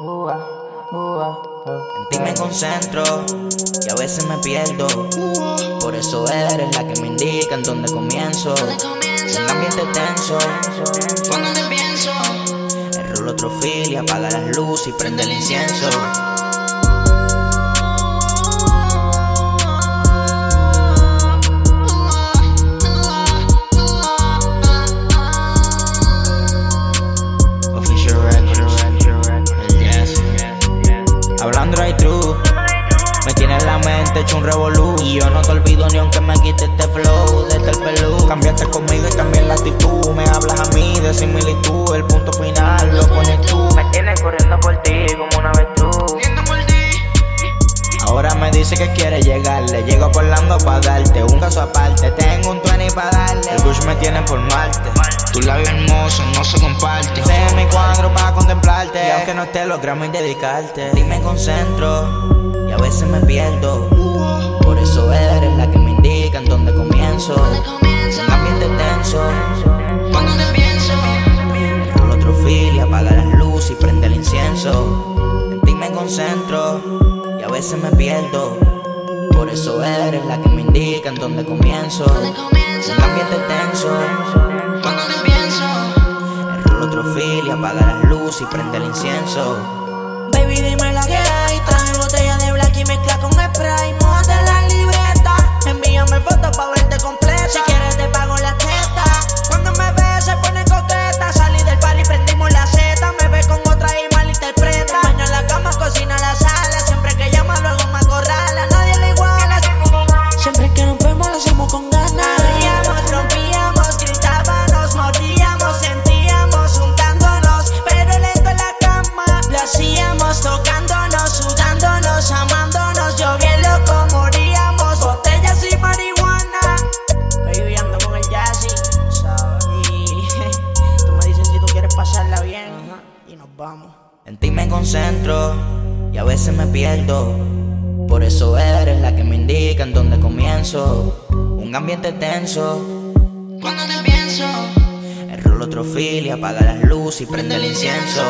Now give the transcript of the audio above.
En ti me concentro y a veces me pierdo. Por eso eres la que me indica en dónde comienzo. Un ambiente tenso. Cuando te pienso, El rolo trofilia, apaga las luces y prende el incienso. Me tiene en la mente hecho un revolú. Y yo no te olvido ni aunque me quite este flow desde el pelú. Cambiaste conmigo y también la actitud. Me hablas a mí de similitud. El punto final lo pones tú. Me tienes corriendo por ti como una por ti. Ahora me dice que quiere llegarle. Llego por Lando pa' darte un caso aparte. Tengo un 20 pa' darle. El Bush me tiene por Marte. Tu labio hermoso no se comparte. Sé mi cuadro para contemplarte. Y aunque no esté, logramos dedicarte. Y me concentro a veces me pierdo. Por eso eres la que me indica en dónde comienzo. Un ambiente tenso. Cuando te pienso, El rolo trofilia, apaga las luces y prende el incienso. En ti me concentro y a veces me pierdo. Por eso eres la que me indica en dónde comienzo. Un ambiente tenso. cuando te pienso. El rolo trofilia, apaga las luces y prende el incienso. Baby, dime praia. Vamos. En ti me concentro y a veces me pierdo. Por eso eres la que me indica en dónde comienzo. Un ambiente tenso. Cuando te pienso, El rolo trofilia, apaga las luces y prende el incienso.